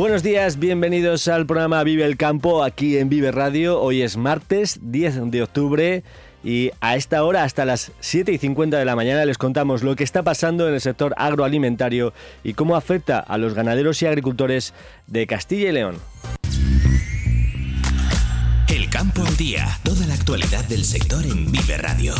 Buenos días, bienvenidos al programa Vive el Campo aquí en Vive Radio. Hoy es martes 10 de octubre y a esta hora, hasta las 7 y 50 de la mañana, les contamos lo que está pasando en el sector agroalimentario y cómo afecta a los ganaderos y agricultores de Castilla y León. El campo al día, toda la actualidad del sector en Vive Radio.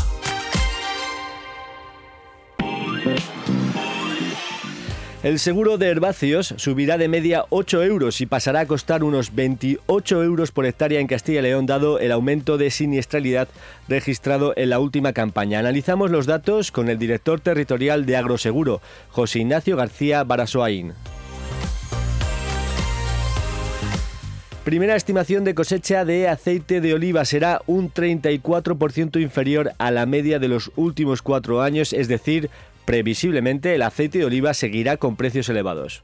El seguro de herbáceos subirá de media 8 euros y pasará a costar unos 28 euros por hectárea en Castilla y León, dado el aumento de siniestralidad registrado en la última campaña. Analizamos los datos con el director territorial de Agroseguro, José Ignacio García Barasoaín. Primera estimación de cosecha de aceite de oliva será un 34% inferior a la media de los últimos cuatro años, es decir, Previsiblemente el aceite de oliva seguirá con precios elevados.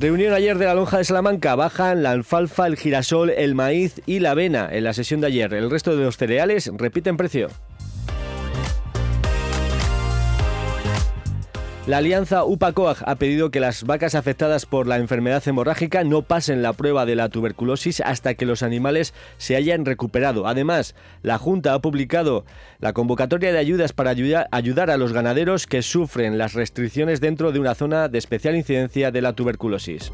Reunión ayer de la lonja de Salamanca. Bajan la alfalfa, el girasol, el maíz y la avena en la sesión de ayer. El resto de los cereales repiten precio. La alianza UPACOAG ha pedido que las vacas afectadas por la enfermedad hemorrágica no pasen la prueba de la tuberculosis hasta que los animales se hayan recuperado. Además, la Junta ha publicado la convocatoria de ayudas para ayudar a los ganaderos que sufren las restricciones dentro de una zona de especial incidencia de la tuberculosis.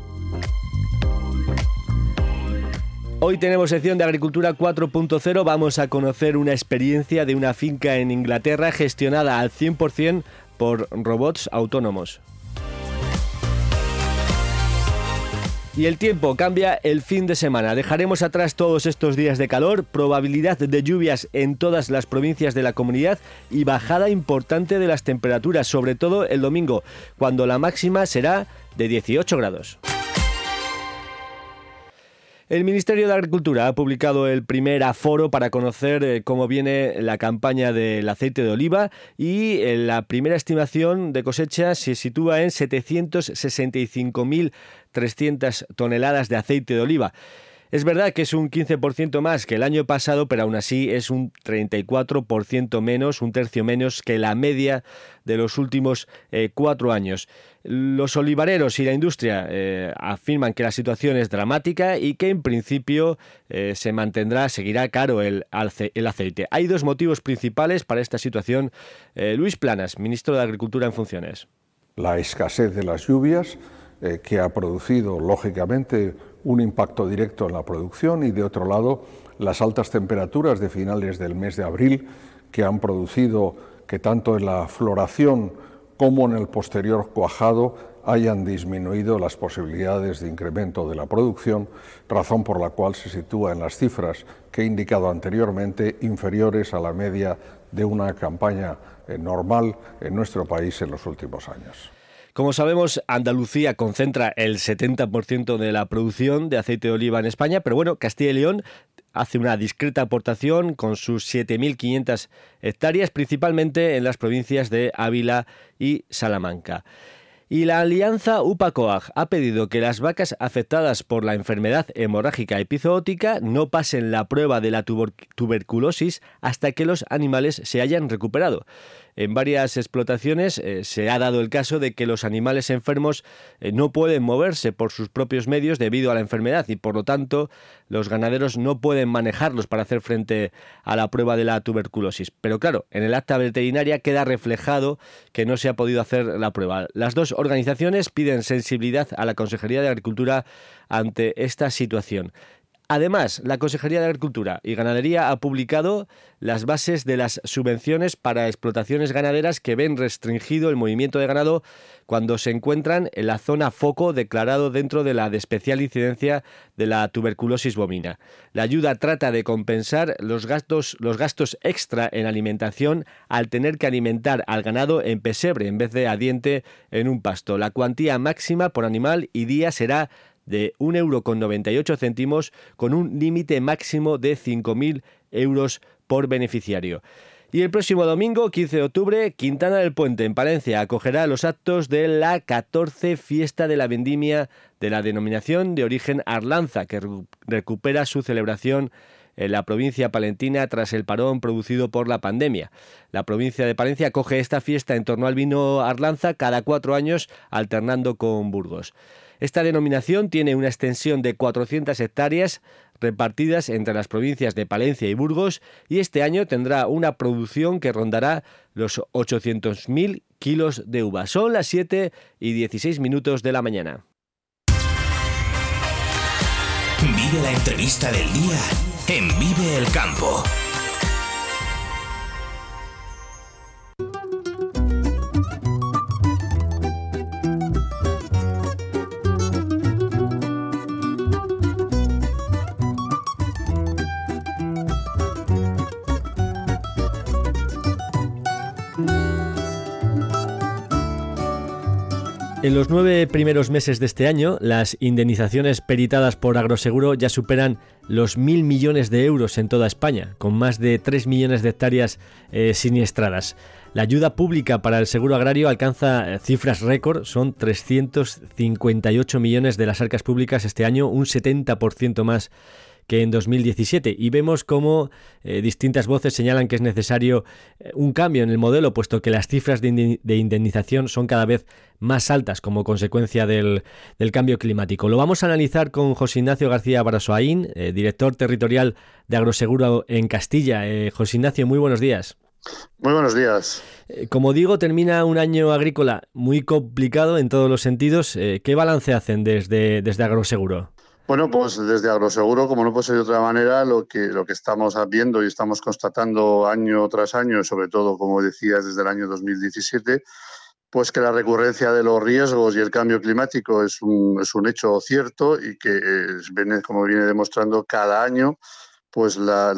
Hoy tenemos sección de Agricultura 4.0. Vamos a conocer una experiencia de una finca en Inglaterra gestionada al 100% por robots autónomos. Y el tiempo cambia el fin de semana. Dejaremos atrás todos estos días de calor, probabilidad de lluvias en todas las provincias de la comunidad y bajada importante de las temperaturas, sobre todo el domingo, cuando la máxima será de 18 grados. El Ministerio de Agricultura ha publicado el primer aforo para conocer eh, cómo viene la campaña del aceite de oliva y eh, la primera estimación de cosecha se sitúa en 765.300 toneladas de aceite de oliva. Es verdad que es un 15% más que el año pasado, pero aún así es un 34% menos, un tercio menos que la media de los últimos eh, cuatro años. Los olivareros y la industria eh, afirman que la situación es dramática y que en principio eh, se mantendrá, seguirá caro el, el, aceite. Hay dos motivos principales para esta situación. Luis Planas, ministro de Agricultura en funciones. La escasez de las lluvias, que ha producido, lógicamente, un impacto directo en la producción y de otro lado las altas temperaturas de finales del mes de abril que han producido que tanto en la floración como en el posterior cuajado hayan disminuido las posibilidades de incremento de la producción, razón por la cual se sitúa en las cifras que he indicado anteriormente inferiores a la media de una campaña eh, normal en nuestro país en los últimos años. Como sabemos, Andalucía concentra el 70% de la producción de aceite de oliva en España, pero bueno, Castilla y León hace una discreta aportación con sus 7.500 hectáreas, principalmente en las provincias de Ávila y Salamanca. Y la alianza UPACOAG ha pedido que las vacas afectadas por la enfermedad hemorrágica epizootica no pasen la prueba de la tuberculosis hasta que los animales se hayan recuperado. En varias explotaciones eh, se ha dado el caso de que los animales enfermos eh, no pueden moverse por sus propios medios debido a la enfermedad y por lo tanto los ganaderos no pueden manejarlos para hacer frente a la prueba de la tuberculosis. Pero claro, en el acta veterinaria queda reflejado que no se ha podido hacer la prueba. Las dos organizaciones piden sensibilidad a la Consejería de Agricultura ante esta situación. Además, la Consejería de Agricultura y Ganadería ha publicado las bases de las subvenciones para explotaciones ganaderas que ven restringido el movimiento de ganado cuando se encuentran en la zona foco declarado dentro de la de especial incidencia de la tuberculosis bovina. La ayuda trata de compensar los gastos, los gastos extra en alimentación al tener que alimentar al ganado en pesebre en vez de a diente en un pasto. La cuantía máxima por animal y día será de 1,98 euro con un límite máximo de 5.000 euros por beneficiario. Y el próximo domingo, 15 de octubre, Quintana del Puente, en Palencia, acogerá los actos de la 14 Fiesta de la Vendimia de la denominación de origen Arlanza, que recupera su celebración en la provincia palentina tras el parón producido por la pandemia. La provincia de Palencia acoge esta fiesta en torno al vino Arlanza cada cuatro años, alternando con Burgos. Esta denominación tiene una extensión de 400 hectáreas repartidas entre las provincias de Palencia y Burgos y este año tendrá una producción que rondará los 800.000 kilos de uva. Son las 7 y 16 minutos de la mañana. Vive la entrevista del día en Vive el Campo. En los nueve primeros meses de este año, las indemnizaciones peritadas por Agroseguro ya superan los mil millones de euros en toda España, con más de tres millones de hectáreas eh, siniestradas. La ayuda pública para el seguro agrario alcanza eh, cifras récord, son 358 millones de las arcas públicas este año, un 70% más que en 2017 y vemos cómo eh, distintas voces señalan que es necesario eh, un cambio en el modelo, puesto que las cifras de, indemnización son cada vez más altas como consecuencia del, cambio climático. Lo vamos a analizar con José Ignacio García Barasoaín, eh, director territorial de Agroseguro en Castilla. José Ignacio, muy buenos días. Muy buenos días. Como digo, termina un año agrícola muy complicado en todos los sentidos. ¿Qué balance hacen desde, desde Agroseguro? Bueno, pues desde Agroseguro, como no puede ser de otra manera, lo que, lo que estamos viendo y estamos constatando año tras año, sobre todo, como decías, desde el año 2017, pues que la recurrencia de los riesgos y el cambio climático es un, es un hecho cierto y que, como viene demostrando cada año, pues la,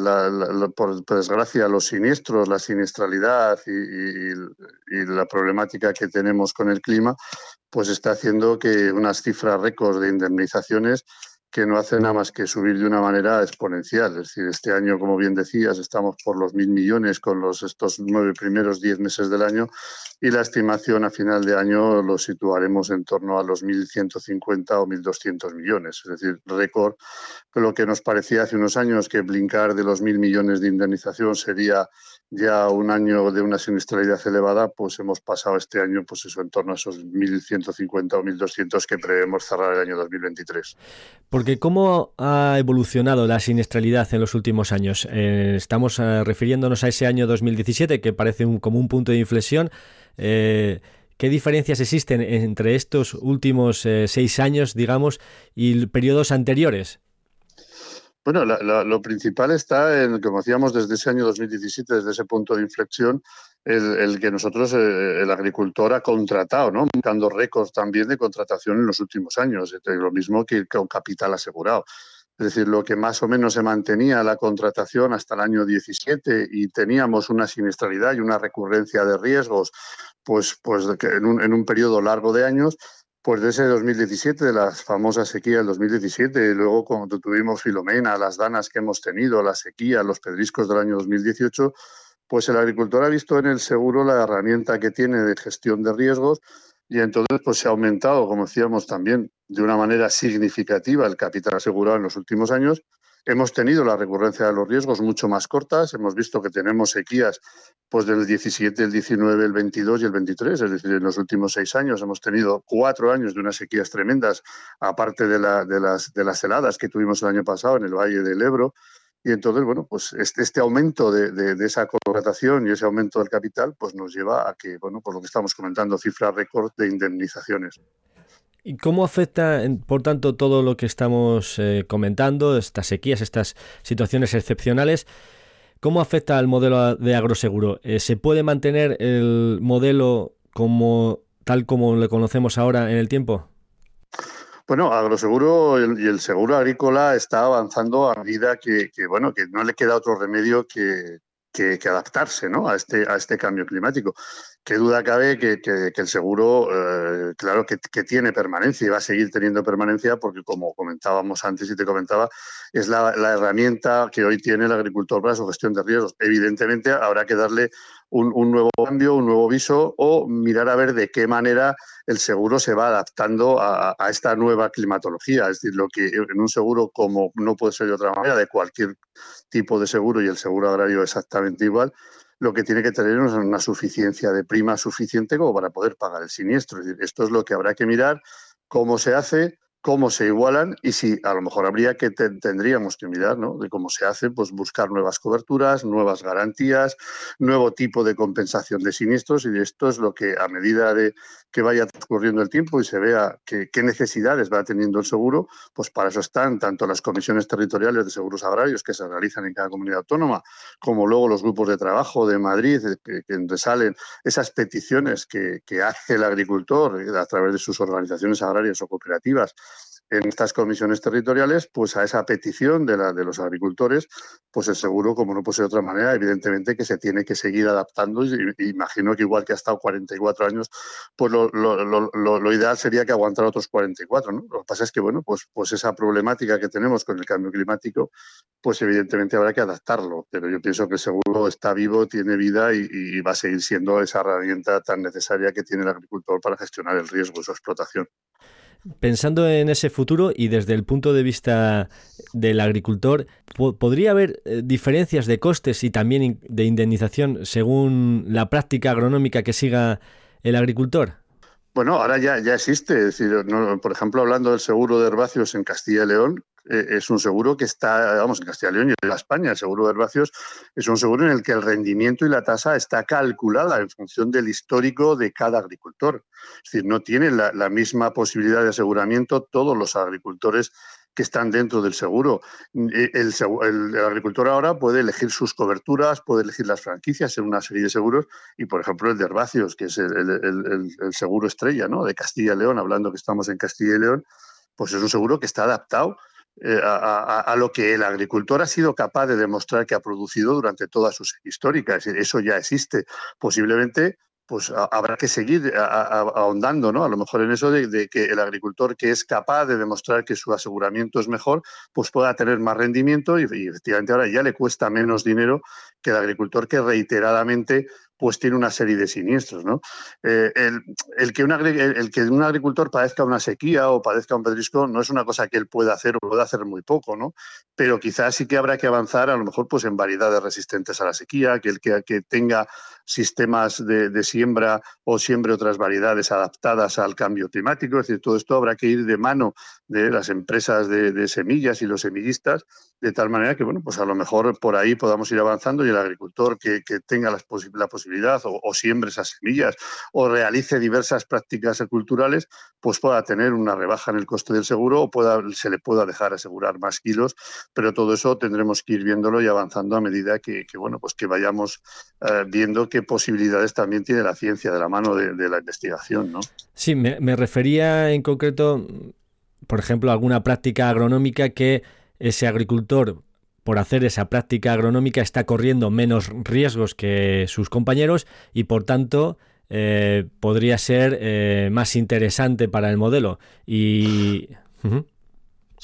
por, desgracia los siniestros, la siniestralidad y, la problemática que tenemos con el clima, pues está haciendo que unas cifras récords de indemnizaciones que no hace nada más que subir de una manera exponencial. Es decir, este año, como bien decías, estamos por los mil millones con los, estos nueve primeros diez meses del año y la estimación a final de año lo situaremos en torno a los 1.150 o 1.200 millones. Es decir, récord, lo que nos parecía hace unos años que brincar de los mil millones de indemnización sería ya un año de una siniestralidad elevada, pues hemos pasado este año pues eso en torno a esos 1.150 o 1.200 que prevemos cerrar el año 2023. Porque ¿cómo ha evolucionado la siniestralidad en los últimos años? Eh, estamos eh, refiriéndonos a ese año 2017 que parece como un punto de inflexión. Eh, ¿Qué diferencias existen entre estos últimos seis años, digamos, y periodos anteriores? Bueno, lo principal está en, como decíamos, desde ese año 2017, desde ese punto de inflexión, el, que nosotros, eh, el agricultor, ha contratado, ¿no? Dando récords también de contratación en los últimos años, lo mismo que con capital asegurado. Es decir, lo que más o menos se mantenía la contratación hasta el año 17 y teníamos una siniestralidad y una recurrencia de riesgos, pues, pues en, un, en un periodo largo de años, pues de ese 2017, de la famosa sequía del 2017, y luego cuando tuvimos Filomena, las danas que hemos tenido, la sequía, los pedriscos del año 2018, pues el agricultor ha visto en el seguro la herramienta que tiene de gestión de riesgos y entonces pues se ha aumentado, como decíamos también, de una manera significativa el capital asegurado en los últimos años Hemos tenido la recurrencia de los riesgos mucho más cortas. Hemos visto que tenemos sequías pues del 17, el 19, el 22 y el 23. Es decir, en los últimos seis años hemos tenido cuatro años de unas sequías tremendas, aparte de, las, heladas que tuvimos el año pasado en el Valle del Ebro. Y entonces, bueno, pues este, este aumento de, esa contratación y ese aumento del capital, pues nos lleva a que, bueno, por lo que estamos comentando, cifra récord de indemnizaciones. ¿Y cómo afecta, por tanto, todo lo que estamos eh, comentando, estas sequías, estas situaciones excepcionales? ¿Cómo afecta al modelo de agroseguro? Eh, ¿Se puede mantener el modelo como tal como lo conocemos ahora en el tiempo? Bueno, Agroseguro y el seguro agrícola está avanzando a medida que, bueno, que no le queda otro remedio que, que, adaptarse ¿no? a, este, a este cambio climático. Qué duda cabe que, el seguro, eh, claro, que, tiene permanencia y va a seguir teniendo permanencia porque, como comentábamos antes y te comentaba, es la, herramienta que hoy tiene el agricultor para su gestión de riesgos. Evidentemente, habrá que darle un, nuevo cambio, un nuevo viso o mirar a ver de qué manera el seguro se va adaptando a, a esta nueva climatología. Es decir, lo que en un seguro, como no puede ser de otra manera, de cualquier tipo de seguro y el seguro agrario exactamente igual, lo que tiene que tener es una suficiencia de prima suficiente como para poder pagar el siniestro. Es decir, esto es lo que habrá que mirar, cómo se hace, cómo se igualan y si a lo mejor habría que tendríamos que mirar, ¿no? De cómo se hace, pues buscar nuevas coberturas, nuevas garantías, nuevo tipo de compensación de siniestros y esto es lo que a medida de que vaya transcurriendo el tiempo y se vea qué necesidades va teniendo el seguro, pues para eso están tanto las comisiones territoriales de seguros agrarios que se realizan en cada comunidad autónoma, como luego los grupos de trabajo de Madrid, que, donde salen esas peticiones que, que hace el agricultor a través de sus organizaciones agrarias o cooperativas en estas comisiones territoriales, pues a esa petición de, la, de los agricultores, pues el seguro, como no puede ser de otra manera, evidentemente que se tiene que seguir adaptando. Y, imagino que igual que ha estado 44 años, pues lo, ideal sería que aguantara otros 44. ¿no? Lo que pasa es que, bueno, pues, pues esa problemática que tenemos con el cambio climático, pues evidentemente habrá que adaptarlo. Pero yo pienso que el seguro está vivo, tiene vida y, y va a seguir siendo esa herramienta tan necesaria que tiene el agricultor para gestionar el riesgo de su explotación. Pensando en ese futuro y desde el punto de vista del agricultor, ¿podría haber eh, diferencias de costes y también de indemnización según la práctica agronómica que siga el agricultor? Bueno, ahora ya, ya existe. Es decir, por ejemplo, hablando del seguro de herbáceos en Castilla y León, eh, es un seguro que está, vamos, en Castilla y León y en España, el seguro de herbáceos es un seguro en el que el rendimiento y la tasa está calculada en función del histórico de cada agricultor. Es decir, no tienen la, misma posibilidad de aseguramiento todos los agricultores que están dentro del seguro. Eh, el, agricultor ahora puede elegir sus coberturas, puede elegir las franquicias en una serie de seguros y, por ejemplo, el de herbáceos, que es el, seguro estrella ¿no? de Castilla y León, hablando que estamos en Castilla y León, pues es un seguro que está adaptado eh, a, lo que el agricultor ha sido capaz de demostrar que ha producido durante toda su serie eso ya existe. Posiblemente pues habrá que seguir ahondando, ¿no? A lo mejor en eso de, que el agricultor que es capaz de demostrar que su aseguramiento es mejor, pues pueda tener más rendimiento y, y efectivamente ahora ya le cuesta menos dinero que el agricultor que reiteradamente pues tiene una serie de siniestros. ¿no? Eh, el, que un agricultor padezca una sequía o padezca un pedrisco no es una cosa que él pueda hacer o puede hacer muy poco, ¿no? pero quizás sí que habrá que avanzar a lo mejor pues, en variedades resistentes a la sequía, que el que, tenga sistemas de, siembra o siembre otras variedades adaptadas al cambio climático. Es decir, todo esto habrá que ir de mano de las empresas de, semillas y los semillistas, de tal manera que, bueno, pues a lo mejor por ahí podamos ir avanzando y el agricultor que, tenga la, posibilidad o, siembre esas semillas o realice diversas prácticas culturales, pues pueda tener una rebaja en el coste del seguro o pueda, se le pueda dejar asegurar más kilos, pero todo eso tendremos que ir viéndolo y avanzando a medida que, bueno, pues que vayamos eh, viendo qué posibilidades también tiene la ciencia de la mano de, la investigación, ¿no? Sí, me, refería en concreto, por ejemplo, a alguna práctica agronómica que ese agricultor por hacer esa práctica agronómica está corriendo menos riesgos que sus compañeros y por tanto eh, podría ser eh, más interesante para el modelo. Y.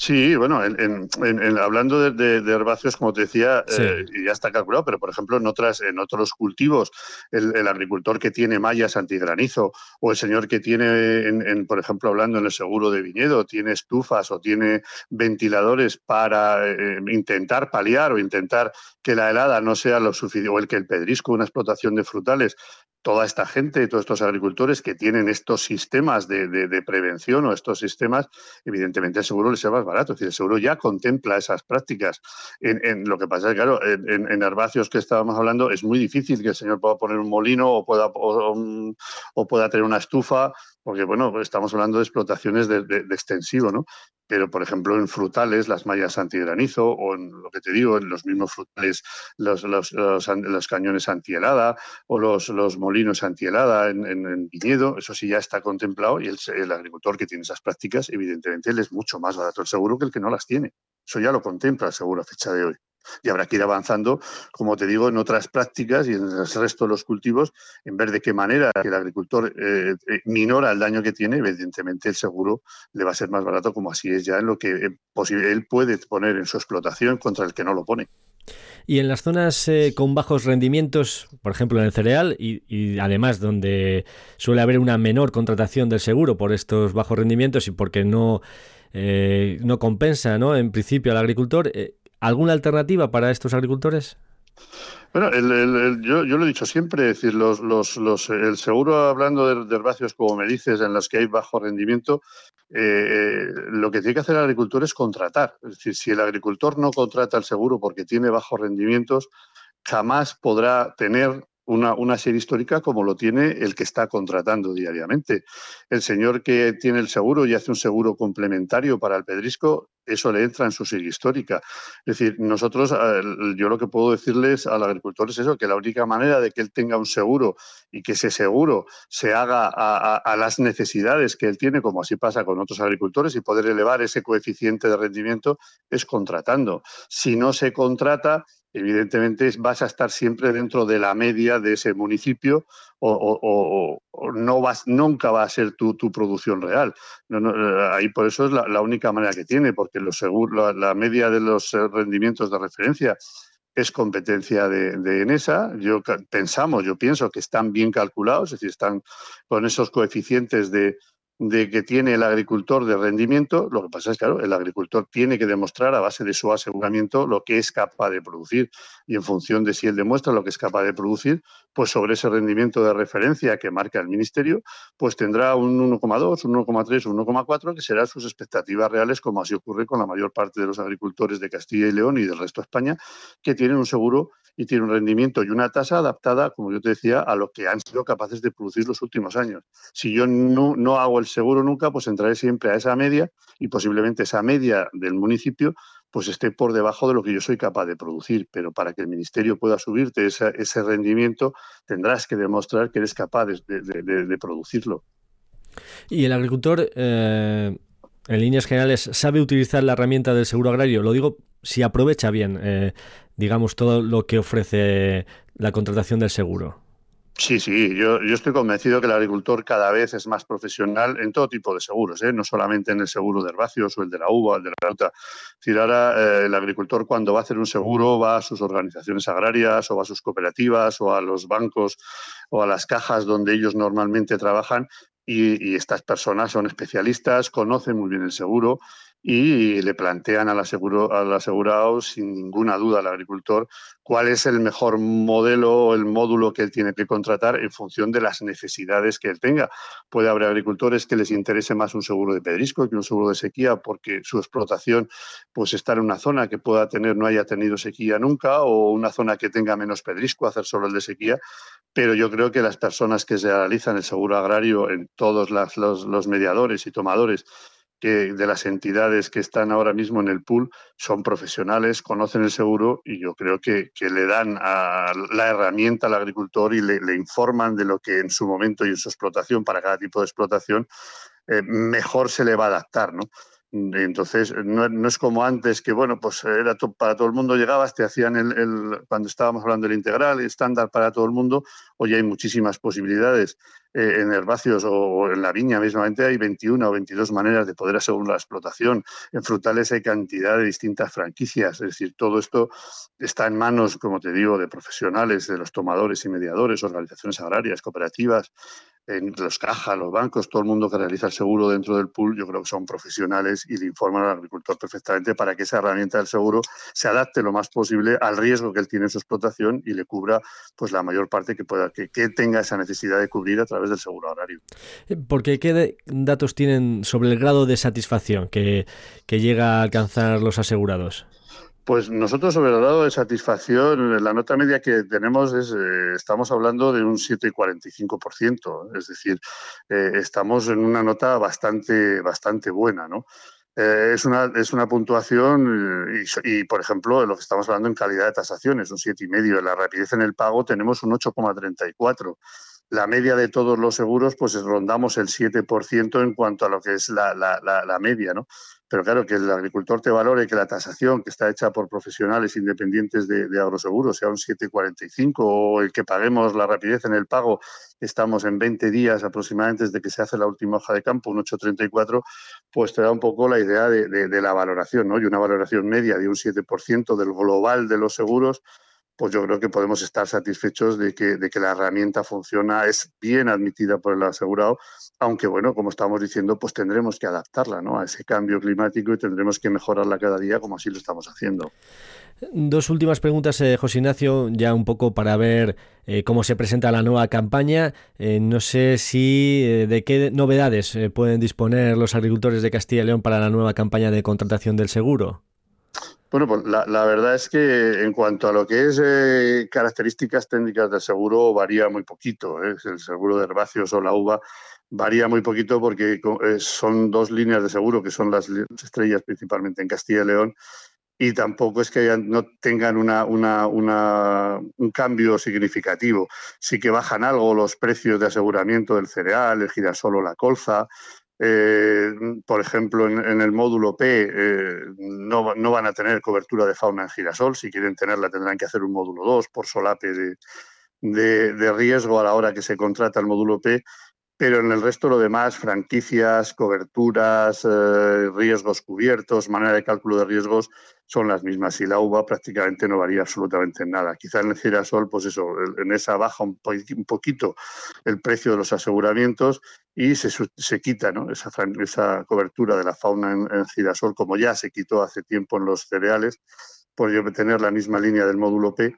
Sí, bueno, en, hablando de, herbáceos, como te decía, eh, ya está calculado, pero por ejemplo en otras, en otros cultivos, el, agricultor que tiene mallas antigranizo o el señor que tiene, en, por ejemplo, hablando en el seguro de viñedo, tiene estufas o tiene ventiladores para eh, intentar paliar o intentar que la helada no sea lo suficiente, o el que el pedrisco, una explotación de frutales, toda esta gente, todos estos agricultores que tienen estos sistemas de, prevención o estos sistemas, evidentemente el seguro les sea más barato. Es decir, el seguro ya contempla esas prácticas. En, lo que pasa es que, claro, en, herbáceos que estábamos hablando, es muy difícil que el señor pueda poner un molino o pueda, o pueda tener una estufa porque bueno, estamos hablando de explotaciones de, extensivo, ¿no? Pero, por ejemplo, en frutales, las mallas antigranizo, o en lo que te digo, en los mismos frutales, los, los, cañones antihelada, o los, los molinos antihelada en, en, viñedo, eso sí ya está contemplado, y el, el agricultor que tiene esas prácticas, evidentemente, él es mucho más barato el seguro que el que no las tiene. Eso ya lo contempla el seguro a fecha de hoy. Y habrá que ir avanzando, como te digo, en otras prácticas y en el resto de los cultivos, en ver de qué manera el agricultor eh, eh, minora el daño que tiene, evidentemente el seguro le va a ser más barato, como así es ya en lo que eh, él puede poner en su explotación contra el que no lo pone. Y en las zonas con bajos rendimientos, por ejemplo en el cereal, y, además donde suele haber una menor contratación del seguro por estos bajos rendimientos y porque no, no compensa ¿no? en principio al agricultor, ¿Alguna alternativa para estos agricultores? Bueno, yo, lo he dicho siempre, decir, los, el seguro, hablando de, herbáceos, como me dices, en los que hay bajo rendimiento, eh, lo que tiene que hacer el agricultor es contratar. Es decir, si el agricultor no contrata el seguro porque tiene bajos rendimientos, jamás podrá tener una, una, serie histórica como lo tiene el que está contratando diariamente. El señor que tiene el seguro y hace un seguro complementario para el pedrisco, eso le entra en su serie histórica. Es decir, nosotros, eh, yo lo que puedo decirles al agricultor es eso, que la única manera de que él tenga un seguro y que ese seguro se haga a, a las necesidades que él tiene, como así pasa con otros agricultores, y poder elevar ese coeficiente de rendimiento es contratando. Si no se contrata, evidentemente vas a estar siempre dentro de la media de ese municipio o, no vas, nunca va a ser tu, producción real. Eh, ahí por eso es la, única manera que tiene, porque la, la, media de los eh, rendimientos de referencia es competencia de, de, ENESA. Yo pensamos, yo pienso que están bien calculados, es decir, están con esos coeficientes de, de que tiene el agricultor de rendimiento, lo que pasa es que claro, el agricultor tiene que demostrar a base de su aseguramiento lo que es capaz de producir y en función de si él demuestra lo que es capaz de producir, pues sobre ese rendimiento de referencia que marca el ministerio, pues tendrá un 1,2, un 1,3, un 1,4 que serán sus expectativas reales como así ocurre con la mayor parte de los agricultores de Castilla y León y del resto de España que tienen un seguro y tiene un rendimiento y una tasa adaptada, como yo te decía, a lo que han sido capaces de producir los últimos años. Si yo no, no hago el seguro nunca, pues entraré siempre a esa media y posiblemente esa media del municipio pues esté por debajo de lo que yo soy capaz de producir. Pero para que el Ministerio pueda subirte ese, rendimiento, tendrás que demostrar que eres capaz de, producirlo. Y el agricultor, eh, en líneas generales, sabe utilizar la herramienta del seguro agrario. Lo digo si aprovecha bien, eh, digamos, todo lo que ofrece la contratación del seguro. Sí, sí, yo, yo, estoy convencido que el agricultor cada vez es más profesional en todo tipo de seguros, ¿eh? no solamente en el seguro de herbáceos o el de la uva, el de la fruta. Es decir, ahora eh, el agricultor cuando va a hacer un seguro va a sus organizaciones agrarias o va a sus cooperativas o a los bancos o a las cajas donde ellos normalmente trabajan y estas personas son especialistas, conocen muy bien el seguro y le plantean al, aseguro, al asegurado sin ninguna duda al agricultor cuál es el mejor modelo o el módulo que él tiene que contratar en función de las necesidades que él tenga. Puede haber agricultores que les interese más un seguro de pedrisco que un seguro de sequía porque su explotación pues está en una zona que pueda tener no haya tenido sequía nunca o una zona que tenga menos pedrisco hacer solo el de sequía, pero yo creo que las personas que se realizan el seguro agrario en todos los, los mediadores y tomadores que de las entidades que están ahora mismo en el pool son profesionales, conocen el seguro y yo creo que, le dan a la herramienta al agricultor y le, informan de lo que en su momento y en su explotación, para cada tipo de explotación, eh, mejor se le va a adaptar. ¿no? Entonces, no, es como antes que, bueno, pues era para todo el mundo, llegabas, te hacían el, cuando estábamos hablando del integral, estándar para todo el mundo, hoy hay muchísimas posibilidades. Eh, en herbáceos o en la viña mismamente hay 21 o 22 maneras de poder asegurar la explotación. En frutales hay cantidad de distintas franquicias, es decir, todo esto está en manos, como te digo, de profesionales, de los tomadores y mediadores, organizaciones agrarias, cooperativas, en los cajas, los bancos, todo el mundo que realiza el seguro dentro del pool, yo creo que son profesionales y le informan al agricultor perfectamente para que esa herramienta del seguro se adapte lo más posible al riesgo que él tiene en su explotación y le cubra pues la mayor parte que pueda que, tenga esa necesidad de cubrir a través del seguro horario. Eh, porque qué datos tienen sobre el grado de satisfacción que, que llega a alcanzar los asegurados? Pues nosotros sobre el grado de satisfacción, la nota media que tenemos es, eh, estamos hablando de un 7,45%, es decir, eh, estamos en una nota bastante, bastante buena, ¿no? Eh, es, una, es una puntuación y, por ejemplo, lo que estamos hablando en calidad de tasaciones, un 7,5. En la rapidez en el pago tenemos un 8,34 la media de todos los seguros, pues rondamos el 7% en cuanto a lo que es la, la, la, media, ¿no? Pero claro, que el agricultor te valore que la tasación que está hecha por profesionales independientes de, de agroseguros sea un 7,45 o el que paguemos la rapidez en el pago, estamos en 20 días aproximadamente desde que se hace la última hoja de campo, un 8,34, pues te da un poco la idea de, de la valoración, ¿no? Y una valoración media de un 7% del global de los seguros, pues yo creo que podemos estar satisfechos de que, de que la herramienta funciona, es bien admitida por el asegurado, aunque bueno, como estamos diciendo, pues tendremos que adaptarla ¿no? a ese cambio climático y tendremos que mejorarla cada día como así lo estamos haciendo. Dos últimas preguntas, eh, José Ignacio, ya un poco para ver eh, cómo se presenta la nueva campaña. Eh, no sé si de qué novedades pueden disponer los agricultores de Castilla y León para la nueva campaña de contratación del seguro. Bueno, pues la, verdad es que en cuanto a lo que es eh, características técnicas del seguro, varía muy poquito. ¿eh? El seguro de herbáceos o la uva varía muy poquito porque eh, son dos líneas de seguro que son las estrellas principalmente en Castilla y León y tampoco es que no tengan una, un cambio significativo. Sí que bajan algo los precios de aseguramiento del cereal, el girasol o la colza, eh, por ejemplo, en, el módulo P eh, no, van a tener cobertura de fauna en girasol. Si quieren tenerla, tendrán que hacer un módulo 2 por solape de, de, riesgo a la hora que se contrata el módulo P. Pero en el resto lo demás, franquicias, coberturas, eh, riesgos cubiertos, manera de cálculo de riesgos, son las mismas y la uva prácticamente no varía absolutamente en nada. Quizá en el girasol, pues eso, en esa baja un, poquito el precio de los aseguramientos y se, se quita ¿no? esa, esa, cobertura de la fauna en, girasol, como ya se quitó hace tiempo en los cereales, por tener la misma línea del módulo P.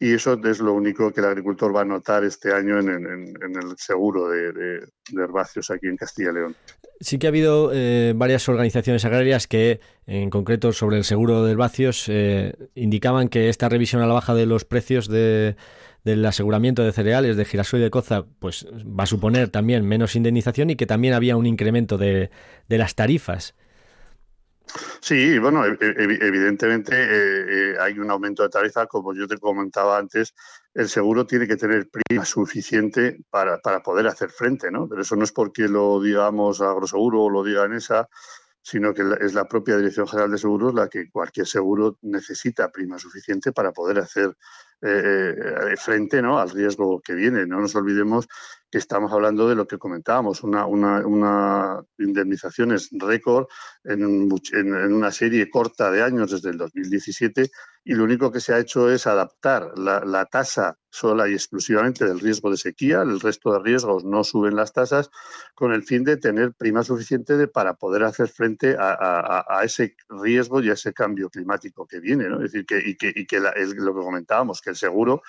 Y eso es lo único que el agricultor va a notar este año en, el seguro de, de herbáceos aquí en Castilla y León. Sí que ha habido eh, varias organizaciones agrarias que, en concreto sobre el seguro de herbáceos, eh, indicaban que esta revisión a la baja de los precios de, del aseguramiento de cereales, de girasol y de coza, pues va a suponer también menos indemnización y que también había un incremento de las tarifas. Sí, bueno, e, e, evidentemente eh, hay un aumento de tarifa, como yo te comentaba antes, el seguro tiene que tener prima suficiente para, para, poder hacer frente, ¿no? Pero eso no es porque lo digamos Agroseguro o lo diga en esa, sino que es la propia Dirección General de Seguros la que cualquier seguro necesita prima suficiente para poder hacer eh, eh, frente ¿no? al riesgo que viene. No nos olvidemos que estamos hablando de lo que comentábamos, una, una, una indemnizaciones récord en, en, una serie corta de años desde el 2017 y lo único que se ha hecho es adaptar la, tasa sola y exclusivamente del riesgo de sequía, el resto de riesgos no suben las tasas, con el fin de tener prima suficiente para poder hacer frente a, ese riesgo y a ese cambio climático que viene. Es decir, que, y que, y lo que comentábamos, que el seguro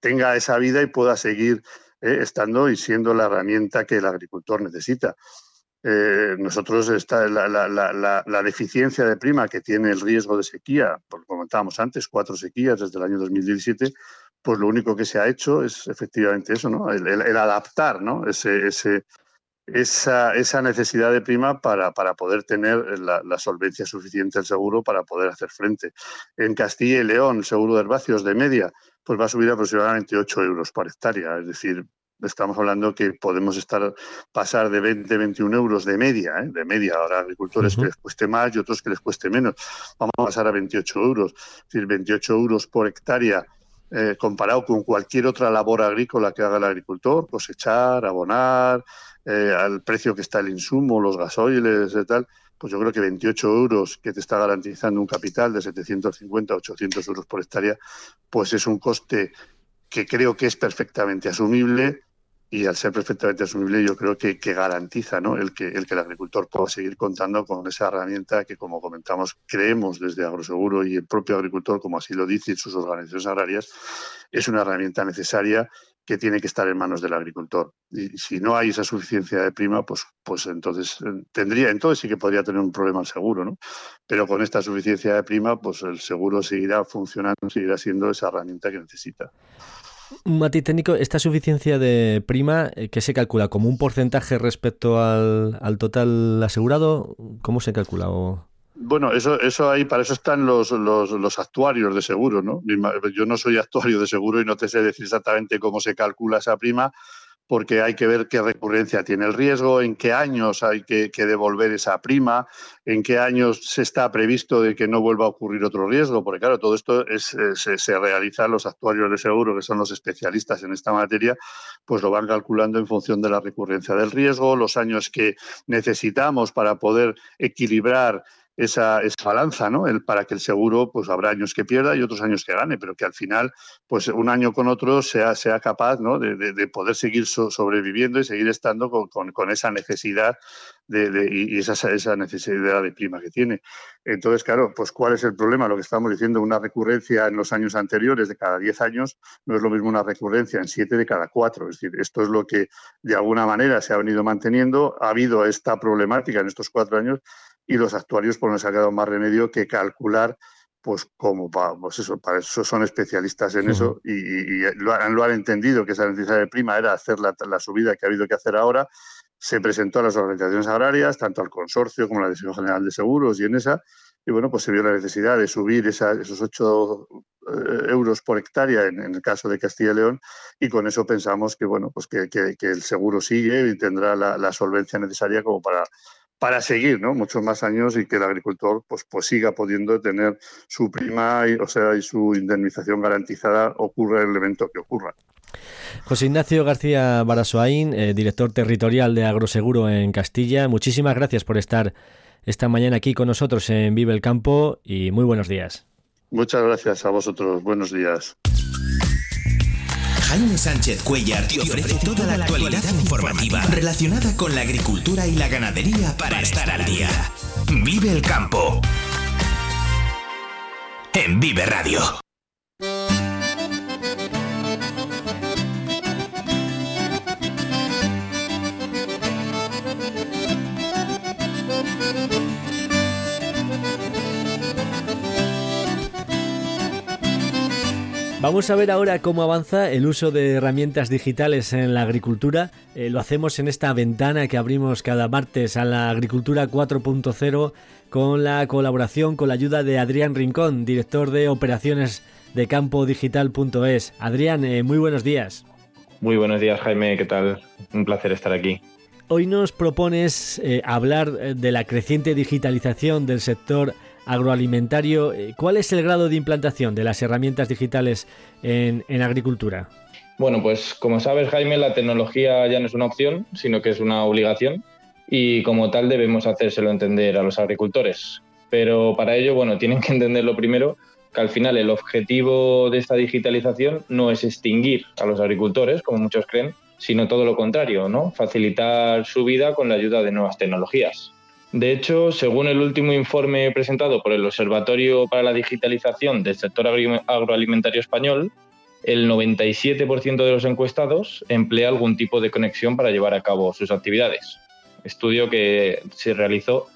tenga esa vida y pueda seguir eh, estando y siendo la herramienta que el agricultor necesita. Eh, nosotros está la, la, deficiencia de prima que tiene el riesgo de sequía, como comentábamos antes, cuatro sequías desde el año 2017, pues lo único que se ha hecho es efectivamente eso, ¿no? el, el, adaptar ¿no? ese, ese, esa, esa, necesidad de prima para, para poder tener la, solvencia suficiente del seguro para poder hacer frente. En Castilla y León, el seguro de herbáceos de media pues va a subir aproximadamente 8 euros por hectárea, es decir, estamos hablando que podemos estar pasar de 20, 21 euros de media, ¿eh? de media. Ahora agricultores que les cueste más y otros que les cueste menos. Vamos a pasar a 28 euros. Es decir, 28 euros por hectárea eh, comparado con cualquier otra labor agrícola que haga el agricultor, cosechar, abonar, eh, al precio que está el insumo, los gasoiles y tal, pues yo creo que 28 euros que te está garantizando un capital de 750, 800 euros por hectárea, pues es un coste que creo que es perfectamente asumible y al ser perfectamente asumible yo creo que, garantiza ¿no? el, que, el que el agricultor pueda seguir contando con esa herramienta que, como comentamos, creemos desde Agroseguro y el propio agricultor, como así lo dicen sus organizaciones agrarias, es una herramienta necesaria que tiene que estar en manos del agricultor. Y si no hay esa suficiencia de prima, pues, pues entonces eh, tendría, entonces sí que podría tener un problema el seguro, ¿no? Pero con esta suficiencia de prima, pues el seguro seguirá funcionando, seguirá siendo esa herramienta que necesita. Un matiz técnico, esta suficiencia de prima, eh, ¿qué se calcula? ¿Como un porcentaje respecto al, al total asegurado? ¿Cómo se calcula? Bueno, eso, eso ahí, para eso están los, los, actuarios de seguro, ¿no? Yo no soy actuario de seguro y no te sé decir exactamente cómo se calcula esa prima, porque hay que ver qué recurrencia tiene el riesgo, en qué años hay que, devolver esa prima, en qué años se está previsto de que no vuelva a ocurrir otro riesgo, porque claro, todo esto es, eh, se, se, realiza los actuarios de seguro, que son los especialistas en esta materia, pues lo van calculando en función de la recurrencia del riesgo, los años que necesitamos para poder equilibrar esa, balanza, ¿no? El, para que el seguro, pues habrá años que pierda y otros años que gane, pero que al final, pues un año con otro sea, sea capaz ¿no? de, poder seguir sobreviviendo y seguir estando con, esa necesidad de, y esa, esa, necesidad de prima que tiene. Entonces, claro, pues ¿cuál es el problema? Lo que estamos diciendo, una recurrencia en los años anteriores de cada 10 años no es lo mismo una recurrencia en 7 de cada 4. Es decir, esto es lo que de alguna manera se ha venido manteniendo. Ha habido esta problemática en estos cuatro años y los actuarios pues no se ha quedado más remedio que calcular pues como para, pues eso, para eso son especialistas en eso y, lo, han, lo, han, entendido que esa necesidad de prima era hacer la, subida que ha habido que hacer ahora. Se presentó a las organizaciones agrarias, tanto al consorcio como a la Dirección General de Seguros y en esa, y bueno, pues se vio la necesidad de subir esos 8 eh, euros por hectárea en, el caso de Castilla y León y con eso pensamos que, bueno, pues que, el seguro sigue y tendrá la solvencia necesaria como para para seguir ¿no? muchos más años y que el agricultor pues, pues siga pudiendo tener su prima y, o sea, y su indemnización garantizada ocurra el evento que ocurra. José Ignacio García Barasoaín, eh, director territorial de Agroseguro en Castilla, muchísimas gracias por estar esta mañana aquí con nosotros en Vive el Campo y muy buenos días. Muchas gracias a vosotros, buenos días. Jaime Sánchez Cuellar te ofrece toda la actualidad informativa relacionada con la agricultura y la ganadería para estar al día. Vive el campo. En Vive Radio. Vamos a ver ahora cómo avanza el uso de herramientas digitales en la agricultura. Eh, lo hacemos en esta ventana que abrimos cada martes a la Agricultura 4.0 con la colaboración, con la ayuda de Adrián Rincón, director de operaciones de campodigital.es. Adrián, eh, muy buenos días. Muy buenos días, Jaime, ¿qué tal? Un placer estar aquí. Hoy nos propones eh, hablar de la creciente digitalización del sector agroalimentario. Eh, ¿Cuál es el grado de implantación de las herramientas digitales en, agricultura? Bueno, pues como sabes, Jaime, la tecnología ya no es una opción, sino que es una obligación y como tal debemos hacérselo entender a los agricultores. Pero para ello, bueno, tienen que entenderlo primero que al final el objetivo de esta digitalización no es extinguir a los agricultores, como muchos creen, sino todo lo contrario, ¿no? Facilitar su vida con la ayuda de nuevas tecnologías. De hecho, según el último informe presentado por el Observatorio para la Digitalización del Sector Agroalimentario Español, el 97% de los encuestados emplea algún tipo de conexión para llevar a cabo sus actividades. Estudio que se realizó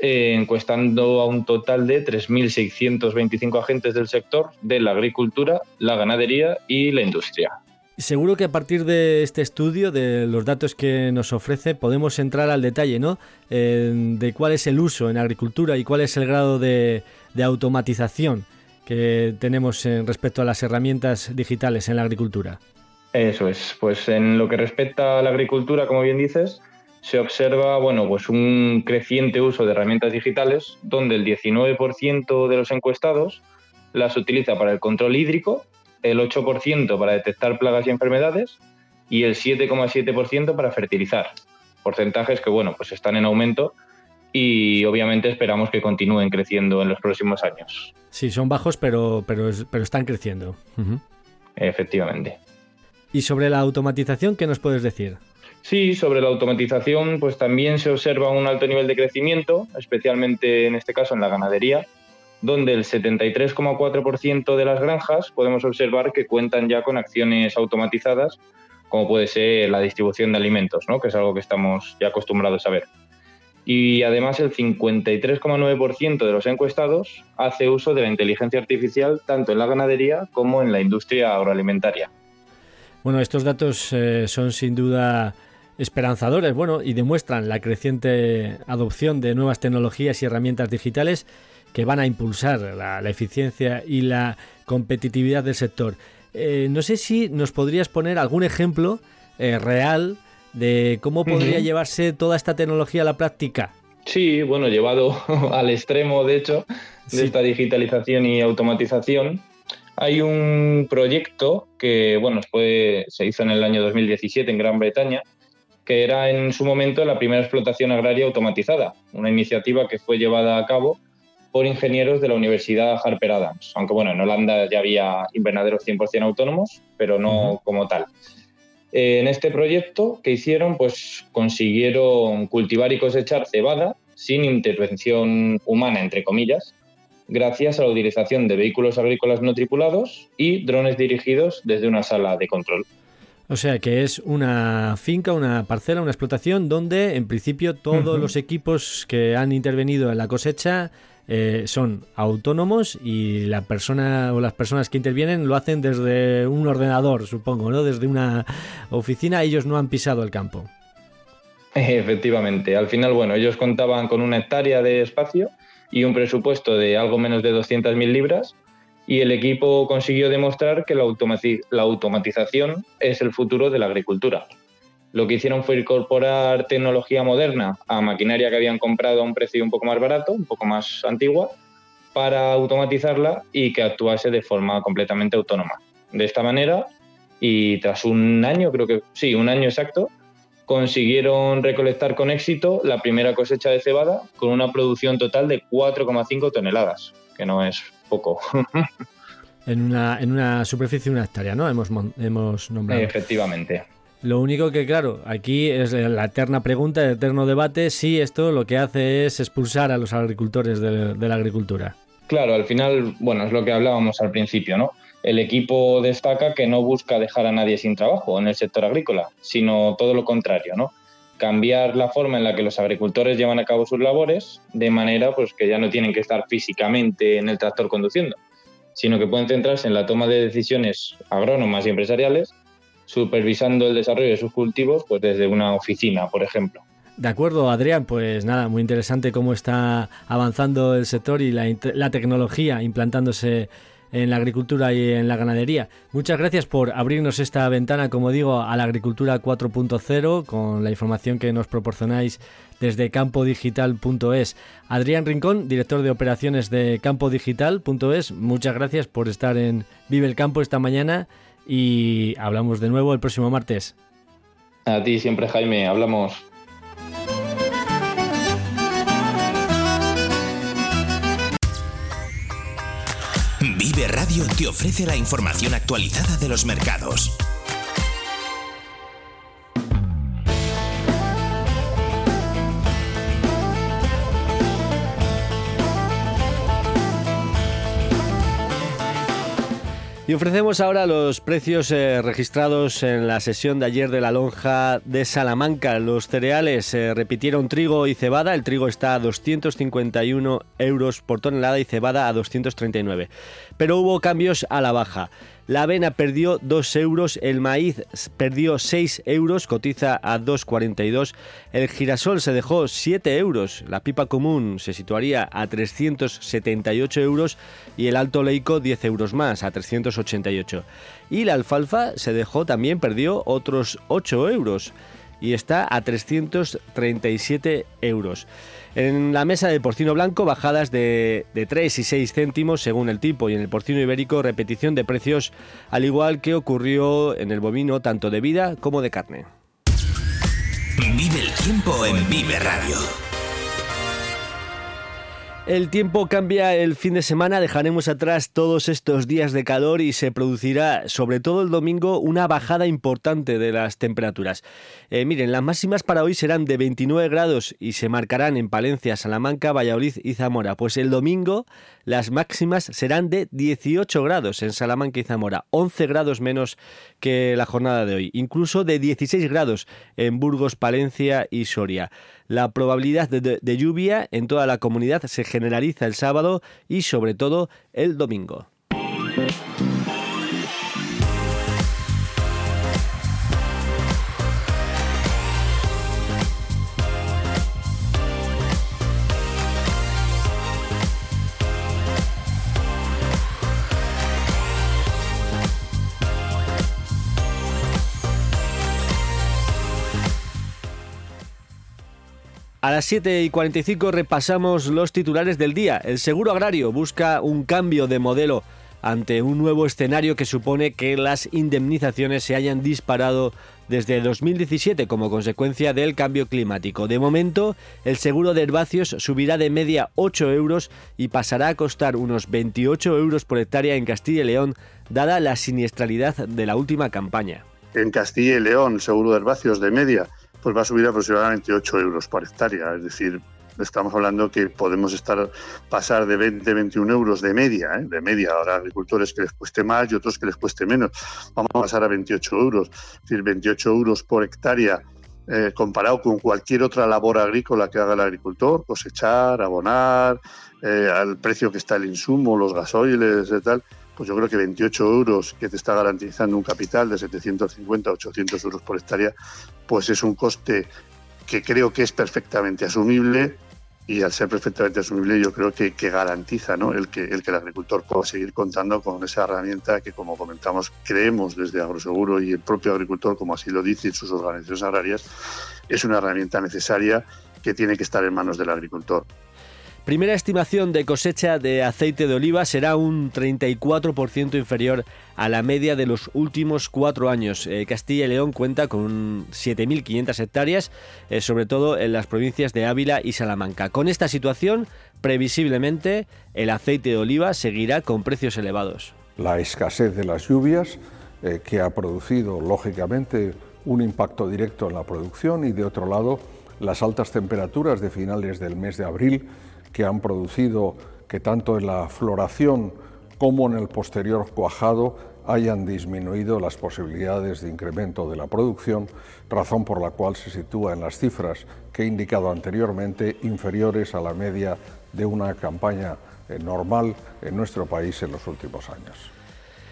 eh, encuestando a un total de 3.625 agentes del sector de la agricultura, la ganadería y la industria. Seguro que a partir de este estudio, de los datos que nos ofrece, podemos entrar al detalle, ¿no? de cuál es el uso en agricultura y cuál es el grado de, automatización que tenemos en respecto a las herramientas digitales en la agricultura. Eso es. Pues en lo que respecta a la agricultura, como bien dices, se observa, bueno, pues un creciente uso de herramientas digitales, donde el 19% de los encuestados las utiliza para el control hídrico el 8% para detectar plagas y enfermedades y el 7,7% para fertilizar. Porcentajes que, bueno, pues están en aumento y obviamente esperamos que continúen creciendo en los próximos años. Sí, son bajos, pero, pero, pero están creciendo. Efectivamente. ¿Y sobre la automatización qué nos puedes decir? Sí, sobre la automatización, pues también se observa un alto nivel de crecimiento, especialmente en este caso en la ganadería, donde el 73,4% de las granjas podemos observar que cuentan ya con acciones automatizadas, como puede ser la distribución de alimentos, ¿no? que es algo que estamos ya acostumbrados a ver. Y además el 53,9% de los encuestados hace uso de la inteligencia artificial tanto en la ganadería como en la industria agroalimentaria. Bueno, estos datos eh, son sin duda esperanzadores, bueno, y demuestran la creciente adopción de nuevas tecnologías y herramientas digitales que van a impulsar la, eficiencia y la competitividad del sector. Eh, no sé si nos podrías poner algún ejemplo eh, real de cómo podría llevarse toda esta tecnología a la práctica. Sí, bueno, llevado al extremo, de hecho, de esta digitalización y automatización, hay un proyecto que bueno, se hizo en el año 2017 en Gran Bretaña, que era en su momento la primera explotación agraria automatizada, una iniciativa que fue llevada a cabo por ingenieros de la Universidad Harper Adams, aunque bueno, en Holanda ya había invernaderos 100% autónomos, pero no como tal. En este proyecto que hicieron, pues consiguieron cultivar y cosechar cebada sin intervención humana, entre comillas, gracias a la utilización de vehículos agrícolas no tripulados y drones dirigidos desde una sala de control. O sea que es una finca, una parcela, una explotación donde en principio todos los equipos que han intervenido en la cosecha eh, son autónomos y la persona o las personas que intervienen lo hacen desde un ordenador, supongo, ¿no? Desde una oficina, ellos no han pisado el campo. Efectivamente, al final, bueno, ellos contaban con una hectárea de espacio y un presupuesto de algo menos de 200.000 libras y el equipo consiguió demostrar que la, automatización es el futuro de la agricultura. Lo que hicieron fue incorporar tecnología moderna a maquinaria que habían comprado a un precio un poco más barato, un poco más antigua, para automatizarla y que actuase de forma completamente autónoma. De esta manera, y tras un año, creo que sí, un año exacto, consiguieron recolectar con éxito la primera cosecha de cebada con una producción total de 4,5 toneladas, que no es poco. en, una, en una superficie de una hectárea, ¿no? Hemos, hemos nombrado. Efectivamente. Lo único que, claro, aquí es la eterna pregunta, el eterno debate, si esto lo que hace es expulsar a los agricultores de, de la agricultura. Claro, al final, bueno, es lo que hablábamos al principio, ¿no? el equipo destaca que no busca dejar a nadie sin trabajo en el sector agrícola, sino todo lo contrario, ¿no? Cambiar la forma en la que los agricultores llevan a cabo sus labores de manera pues, que ya no tienen que estar físicamente en el tractor conduciendo, sino que pueden centrarse en la toma de decisiones agrónomas y empresariales, supervisando el desarrollo de sus cultivos pues, desde una oficina, por ejemplo. De acuerdo, Adrián, pues nada, muy interesante cómo está avanzando el sector y la, la tecnología implantándose en la agricultura y en la ganadería. Muchas gracias por abrirnos esta ventana, como digo, a la agricultura 4.0 con la información que nos proporcionáis desde campodigital.es. Adrián Rincón, director de operaciones de campodigital.es, muchas gracias por estar en Vive el Campo esta mañana y hablamos de nuevo el próximo martes. A ti siempre, Jaime, hablamos. Vive Radio te ofrece la información actualizada de los mercados. Y ofrecemos ahora los precios eh, registrados en la sesión de ayer de la lonja de Salamanca. Los cereales eh, repitieron trigo y cebada. El trigo está a 251 euros por tonelada y cebada a 239. Pero hubo cambios a la baja. La avena perdió 2 euros, el maíz perdió 6 euros, cotiza a 2,42. El girasol se dejó 7 euros, la pipa común se situaría a 378 euros y el alto leico 10 euros más, a 388. Y la alfalfa se dejó también, perdió otros 8 euros y está a 337 euros. En la mesa de porcino blanco, bajadas de, 3 y 6 céntimos según el tipo, y en el porcino ibérico, repetición de precios, al igual que ocurrió en el bovino, tanto de vida como de carne. Vive el tiempo en Vive Radio. El tiempo cambia el fin de semana, dejaremos atrás todos estos días de calor y se producirá, sobre todo el domingo, una bajada importante de las temperaturas. Eh, miren, las máximas para hoy serán de 29 grados y se marcarán en Palencia, Salamanca, Valladolid y Zamora. Pues el domingo las máximas serán de 18 grados en Salamanca y Zamora, 11 grados menos que la jornada de hoy, incluso de 16 grados en Burgos, Palencia y Soria. La probabilidad de, lluvia en toda la comunidad se generaliza el sábado y sobre todo el domingo. A las 7 y 45 repasamos los titulares del día. El seguro agrario busca un cambio de modelo ante un nuevo escenario que supone que las indemnizaciones se hayan disparado desde 2017 como consecuencia del cambio climático. De momento, el seguro de herbáceos subirá de media 8 euros y pasará a costar unos 28 euros por hectárea en Castilla y León, dada la siniestralidad de la última campaña. En Castilla y León, seguro de herbáceos de media pues va a subir aproximadamente 8 euros por hectárea. Es decir, estamos hablando que podemos estar pasar de 20, 21 euros de media, ¿eh? de media. Ahora agricultores que les cueste más y otros que les cueste menos. Vamos a pasar a 28 euros. Es decir, 28 euros por hectárea eh, comparado con cualquier otra labor agrícola que haga el agricultor, cosechar, abonar, eh, al precio que está el insumo, los gasoiles y tal, pues yo creo que 28 euros que te está garantizando un capital de 750, 800 euros por hectárea, pues es un coste que creo que es perfectamente asumible y al ser perfectamente asumible yo creo que, garantiza el, que, el que el agricultor pueda seguir contando con esa herramienta que como comentamos creemos desde Agroseguro y el propio agricultor como así lo dicen sus organizaciones agrarias es una herramienta necesaria que tiene que estar en manos del agricultor. Primera estimación de cosecha de aceite de oliva será un 34% inferior a la media de los últimos cuatro años. Eh, Castilla y León cuenta con 7.500 hectáreas, eh, sobre todo en las provincias de Ávila y Salamanca. Con esta situación, previsiblemente, el aceite de oliva seguirá con precios elevados. La escasez de las lluvias, eh, que ha producido, lógicamente, un impacto directo en la producción y, de otro lado, las altas temperaturas de finales del mes de abril, que han producido que tanto en la floración como en el posterior cuajado hayan disminuido las posibilidades de incremento de la producción, razón por la cual se sitúa en las cifras que he indicado anteriormente inferiores a la media de una campaña eh, normal en nuestro país en los últimos años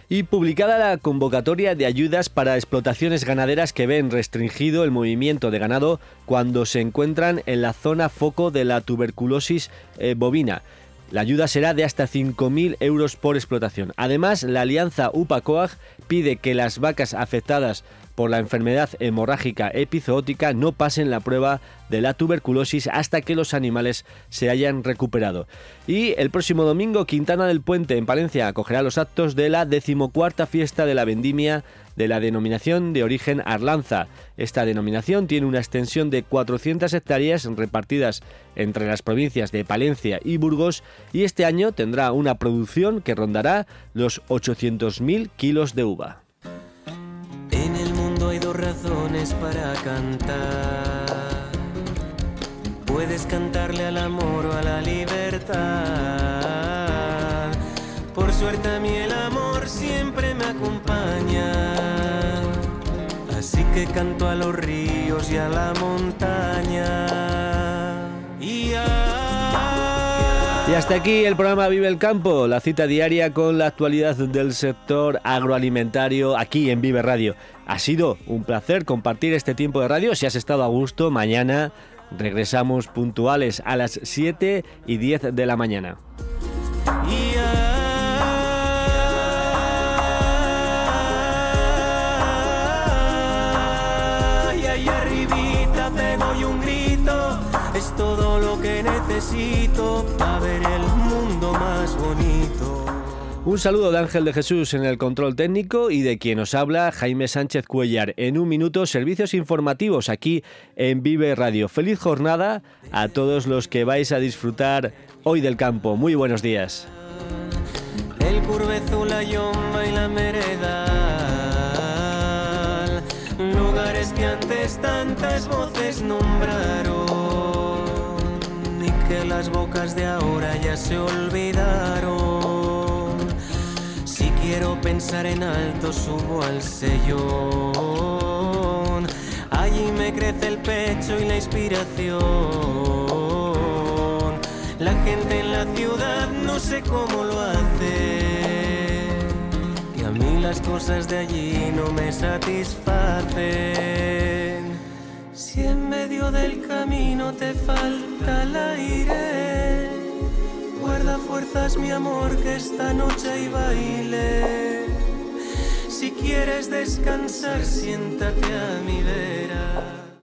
y publicada la convocatoria de ayudas para explotaciones ganaderas que ven restringido el movimiento de ganado cuando se encuentran en la zona foco de la tuberculosis eh, bovina. La ayuda será de hasta 5.000 euros por explotación. Además, la alianza UPA-COAG pide que las vacas afectadas por la enfermedad hemorrágica epizootica no pasen la prueba de la tuberculosis hasta que los animales se hayan recuperado. Y el próximo domingo Quintana del Puente en Palencia acogerá los actos de la decimocuarta fiesta de la vendimia de la denominación de origen Arlanza. Esta denominación tiene una extensión de 400 hectáreas repartidas entre las provincias de Palencia y Burgos y este año tendrá una producción que rondará los 800.000 kilos de uva razones para cantar. Puedes cantarle al amor o a la libertad. Por suerte a mí el amor siempre me acompaña. Así que canto a los ríos y a la montaña. Y y hasta aquí el programa Vive el Campo, la cita diaria con la actualidad del sector agroalimentario aquí en Vive Radio. Ha sido un placer compartir este tiempo de radio. Si has estado a gusto, mañana regresamos puntuales a las 7 y 10 de la mañana. es todo lo que necesito para ver el mundo más bonito. Un saludo de Ángel de Jesús en el control técnico y de quien nos habla Jaime Sánchez Cuellar. En un minuto, servicios informativos aquí en Vive Radio. Feliz jornada a todos los que vais a disfrutar Hoy del Campo. Muy buenos días. El yomba y la meredal. Lugares que antes tantas voces nombraron que las bocas de ahora ya se olvidaron. Si quiero pensar en alto, subo al sellón. Allí me crece el pecho y la inspiración. La gente en la ciudad no sé cómo lo hace. Que a mí las cosas de allí no me satisfacen. Si en medio del camino te falta el aire, guarda fuerzas mi amor que esta noche hay baile. Si quieres descansar, siéntate a mi vera.